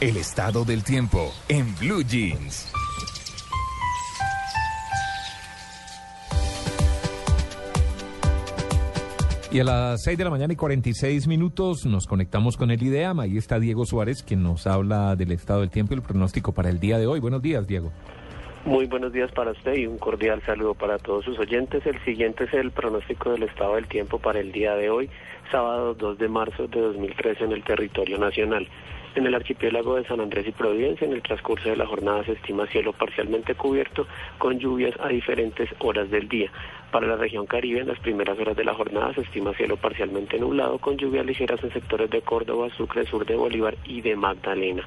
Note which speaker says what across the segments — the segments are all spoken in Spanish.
Speaker 1: El estado del tiempo en Blue Jeans.
Speaker 2: Y a las 6 de la mañana y 46 minutos nos conectamos con el IDEAM. Ahí está Diego Suárez, quien nos habla del estado del tiempo y el pronóstico para el día de hoy. Buenos días, Diego.
Speaker 3: Muy buenos días para usted y un cordial saludo para todos sus oyentes. El siguiente es el pronóstico del estado del tiempo para el día de hoy, sábado 2 de marzo de 2013 en el territorio nacional. En el archipiélago de San Andrés y Providencia, en el transcurso de la jornada se estima cielo parcialmente cubierto con lluvias a diferentes horas del día. Para la región Caribe, en las primeras horas de la jornada se estima cielo parcialmente nublado con lluvias ligeras en sectores de Córdoba, Sucre, sur de Bolívar y de Magdalena.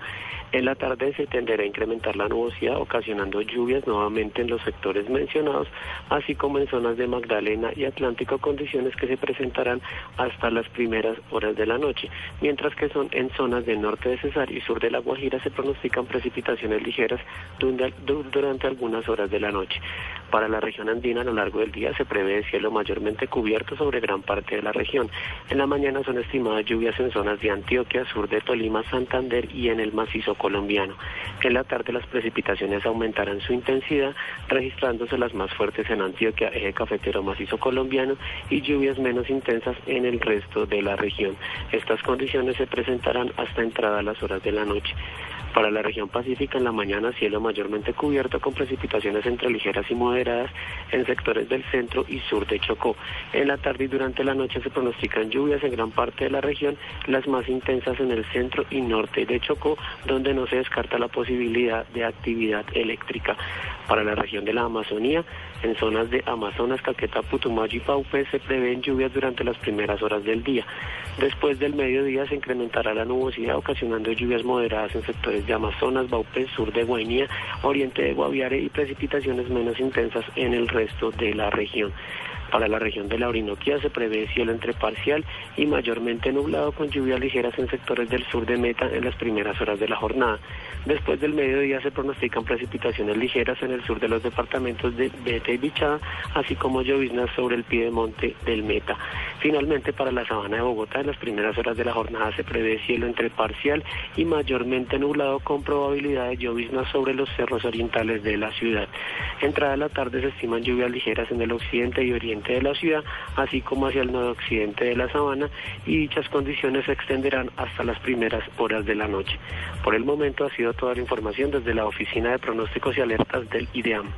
Speaker 3: En la tarde se tenderá a incrementar la nubosidad, ocasionando lluvias nuevamente en los sectores mencionados, así como en zonas de Magdalena y Atlántico, condiciones que se presentarán hasta las primeras horas de la noche, mientras que son en zonas del norte de Cesar y sur de La Guajira se pronostican precipitaciones ligeras durante algunas horas de la noche. Para la región andina a lo largo del día se prevé cielo mayormente cubierto sobre gran parte de la región. En la mañana son estimadas lluvias en zonas de Antioquia, sur de Tolima, Santander y en el macizo colombiano. En la tarde las precipitaciones aumentarán su intensidad, registrándose las más fuertes en Antioquia, eje cafetero macizo colombiano y lluvias menos intensas en el resto de la región. Estas condiciones se presentarán hasta entrada a las horas de la noche. Para la región pacífica en la mañana cielo mayormente cubierto con precipitaciones entre ligeras y moderadas en sectores del centro y sur de Chocó. En la tarde y durante la noche se pronostican lluvias en gran parte de la región, las más intensas en el centro y norte de Chocó, donde no se descarta la posibilidad de actividad eléctrica. Para la región de la Amazonía, en zonas de Amazonas, Caquetá, Putumayo y Paupe se prevén lluvias durante las primeras horas del día. Después del mediodía se incrementará la nubosidad ocasionando lluvias moderadas en sectores de Amazonas, Baupés, sur de Guainía, oriente de Guaviare y precipitaciones menos intensas en el resto de la región. Para la región de la Orinoquía se prevé cielo entre parcial y mayormente nublado con lluvias ligeras en sectores del sur de Meta en las primeras horas de la jornada. Después del mediodía se pronostican precipitaciones ligeras en el sur de los departamentos de Beta y Bichada, así como lloviznas sobre el pie de monte del Meta. Finalmente, para la sabana de Bogotá, en las primeras horas de la jornada se prevé cielo entre parcial y mayormente nublado con probabilidad de lloviznas sobre los cerros orientales de la ciudad. Entrada a la tarde se estiman lluvias ligeras en el occidente y oriente de la ciudad, así como hacia el noroccidente de la sabana, y dichas condiciones se extenderán hasta las primeras horas de la noche. Por el momento ha sido toda la información desde la Oficina de Pronósticos y Alertas del IDEAM.